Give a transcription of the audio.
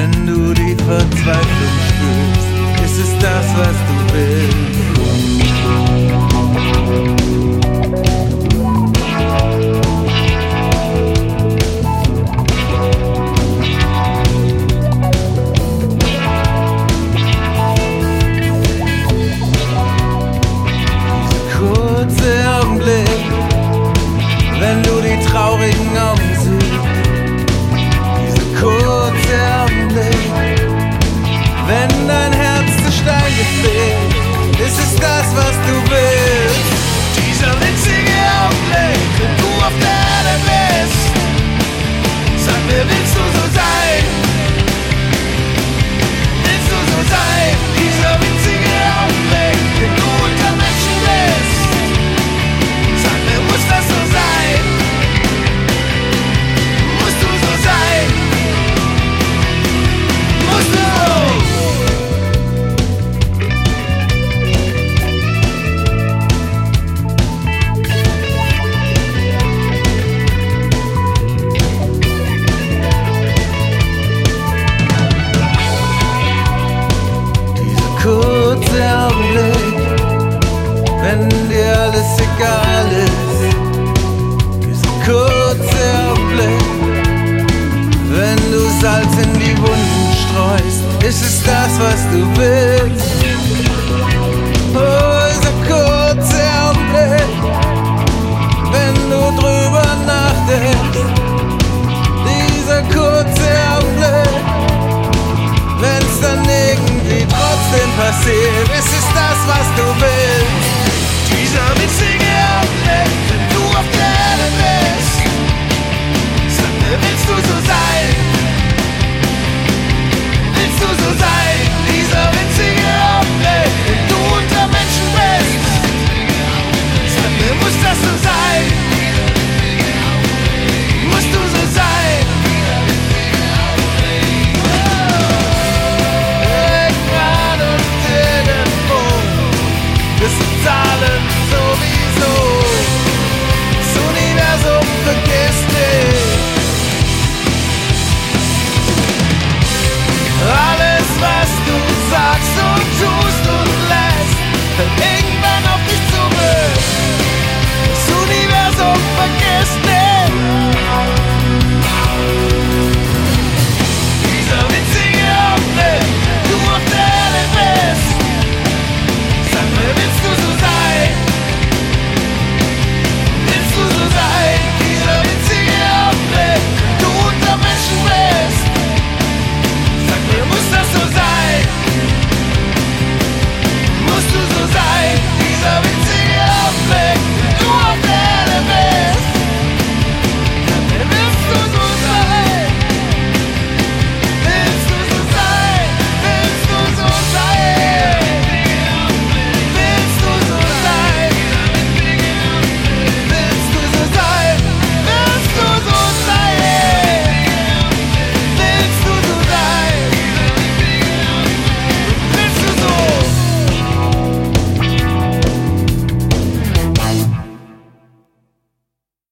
Wenn du die Verzweiflung spürst, ist es das, was du willst. Diese kurze ist es das, was du willst?